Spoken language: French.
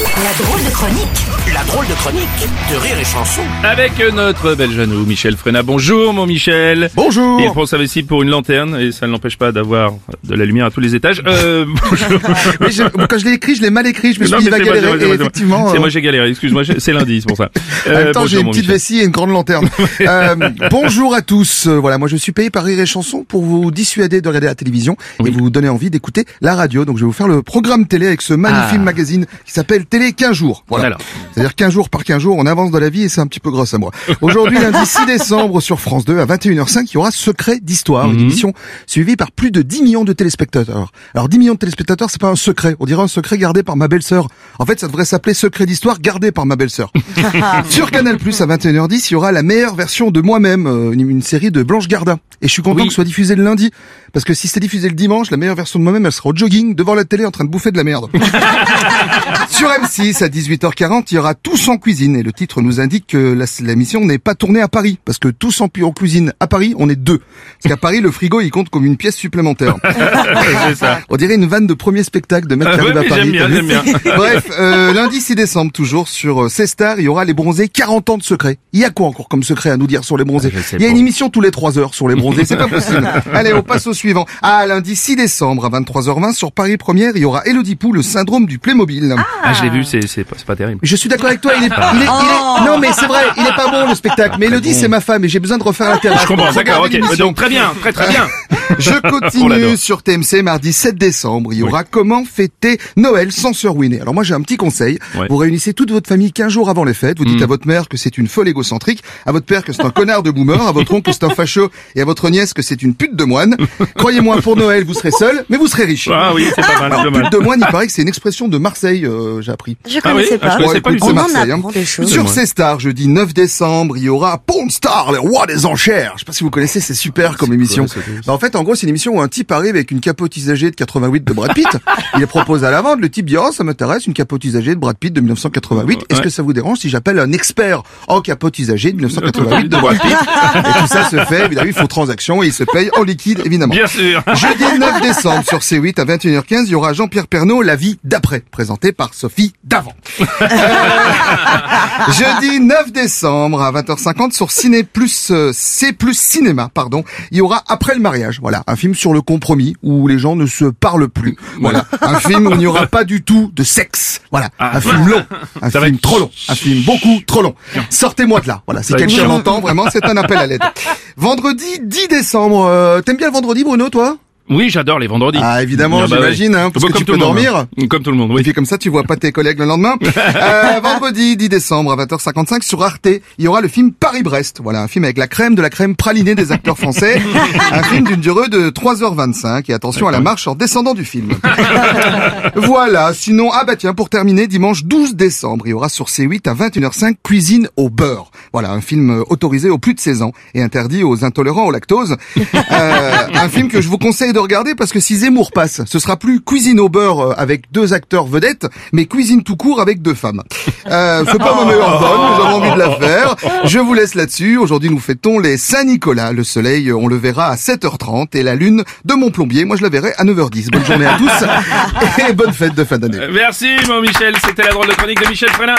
La drôle de chronique La drôle de chronique de Rire et Chanson. Avec notre bel Janou, Michel Frenat. Bonjour mon Michel. Bonjour. Il prend sa vessie pour une lanterne et ça ne l'empêche pas d'avoir de la lumière à tous les étages. Euh, bonjour. Mais je- quand je l'ai écrit, je l'ai mal écrit. Je me suis Non, dit, il va galérer. moi, Et effectivement, C'est euh, moi j'ai galéré, excuse-moi, c'est lundi, c'est pour ça. en Euh, même temps, j'ai bonjour, une petite Michel. vessie et une grande lanterne. Euh, bonjour à tous. Voilà, moi je suis payé par Rire et Chanson pour vous dissuader de regarder la télévision et vous donner envie d'écouter la radio. Donc je vais vous faire le programme télé avec ce magnifique Ah. magazine qui s'appelle Télé 15 jours. Voilà. C'est-à-dire 15 jours par 15 jours, on avance dans la vie et c'est un petit peu grâce à moi. Aujourd'hui, lundi 6 décembre sur France 2 à 21h05, il y aura Secret d'Histoire, une Mhm. émission suivie par plus de 10 millions de téléspectateurs. Alors 10 millions de téléspectateurs, c'est pas un secret. On dirait un secret gardé par ma belle-sœur. En fait, ça devrait s'appeler Secret d'Histoire gardé par ma belle-sœur. sur Canal Plus à 21h10, il y aura la meilleure version de moi-même, euh, une, une série de Blanche Gardin. Et je suis content Oui. que ce soit diffusé le lundi, parce que si c'est diffusé le dimanche, la meilleure version de moi-même, elle sera au jogging devant la télé en train de bouffer de la merde. Sur M6, à 18h40, il y aura Tous en cuisine. Et le titre nous indique que la, la mission n'est pas tournée à Paris. Parce que Tous en, en cuisine à Paris, on est deux. Parce qu'à Paris, le frigo, il compte comme une pièce supplémentaire. Ça. On dirait une vanne de premier spectacle de mec qui Ah arrive ouais, à Paris. bien, bien. Bref, euh, lundi 6 décembre, toujours sur euh, C-Star, il y aura les bronzés 40 ans de secret. Il y a quoi encore comme secret à nous dire sur les bronzés? Sais Il y a une émission tous les 3 heures sur les bronzés, c'est pas possible. Allez, on passe au suivant. Ah, lundi 6 décembre à 23h20 sur Paris Première, il y aura Elodie Pou, le syndrome du Playmobil. Ah, je l'ai vu, c'est c'est pas, c'est pas terrible. Je suis d'accord avec toi, il est, il est, il est- non mais c'est vrai, il est pas bon le spectacle. Mais Elodie, c'est ma femme et j'ai besoin de refaire la terrasse. Je comprends, d'accord, ok. Donc très bien, très très bien. Je On continue l'adore. sur TMC mardi 7 décembre. Il y aura comment fêter Noël sans se ruiner. Alors moi j'ai un petit conseil. Ouais. Vous réunissez toute votre famille 15 jours avant les fêtes. Vous dites Mm. à votre mère que c'est une folle égocentrique, à votre père que c'est un connard de boomer, à votre oncle que c'est un facho et à votre nièce que c'est une pute de moine. Croyez-moi, pour Noël vous serez seul, mais vous serez riche. Ah oui, c'est pas mal, Alors, pute de moine, il paraît que c'est une expression de Marseille, euh, j'ai appris. Je Ah oui connaissais Ah, pas. je connaissais pas en Marseille, hein. apprend des choses. Sur ces stars, jeudi 9 décembre, il y aura Pawn Star, le roi des enchères. Je sais pas si vous connaissez, c'est super comme émission. quoi, Bah, en fait, en gros, c'est une émission où un type arrive avec une capote usagée de 88 de Brad Pitt. il est proposé à la vente. Le type dit, oh, ça m'intéresse, une capote usagée de Brad Pitt de 1988. Est-ce Ouais. que ça vous dérange si j'appelle un expert en capote usagée de 1988 de Brad Pitt? Et tout ça se fait, évidemment, il faut transaction et il se paye en liquide, évidemment. Bien sûr. Jeudi 9 décembre sur C8 à 21h15, il y aura Jean-Pierre Pernaud, La vie d'après, présenté par Sophie Davant. Euh, Jeudi 9 décembre à 20h50 sur Ciné Plus euh, C Plus Cinéma, pardon, il y aura Après le mariage. Voilà, un film sur le compromis où les gens ne se parlent plus. Voilà, un film où il n'y aura pas du tout de sexe. Voilà, Ah, un film long, un film être- trop long, un film beaucoup trop long. Sortez-moi de là. Voilà, si quelqu'un m'entend, vraiment, c'est un appel à l'aide. Vendredi 10 décembre, euh, t'aimes bien le vendredi Bruno, toi? Oui, j'adore les vendredis. Ah, évidemment, Ah bah j'imagine, hein, parce Bah, que comme tu tout peux le monde, dormir. hein. Comme tout le monde, Et oui. puis comme ça, tu vois pas tes collègues le lendemain. Euh, vendredi 10 décembre à 20h55 sur Arte, il y aura le film Paris-Brest. Voilà, un film avec la crème de la crème pralinée des acteurs français. un film d'une durée de 3h25. Et attention à la marche en descendant du film. voilà, sinon, ah bah tiens, pour terminer, dimanche 12 décembre, il y aura sur C8 à 21h05 Cuisine au beurre. Voilà, un film euh, autorisé aux plus de 16 ans et interdit aux intolérants au lactose. Euh, un film que je vous conseille de regarder parce que si Zemmour passe, ce sera plus Cuisine au beurre euh, avec deux acteurs vedettes, mais Cuisine tout court avec deux femmes. Euh, c'est pas ma meilleure bonne, mais j'avais envie de la faire. Je vous laisse là-dessus. Aujourd'hui, nous fêtons les Saint-Nicolas. Le soleil, euh, on le verra à 7h30 et la lune de mon plombier, moi je la verrai à 9h10. Bonne journée à tous et bonne fête de fin d'année. Merci mon Michel, c'était la drôle de chronique de Michel Frenat.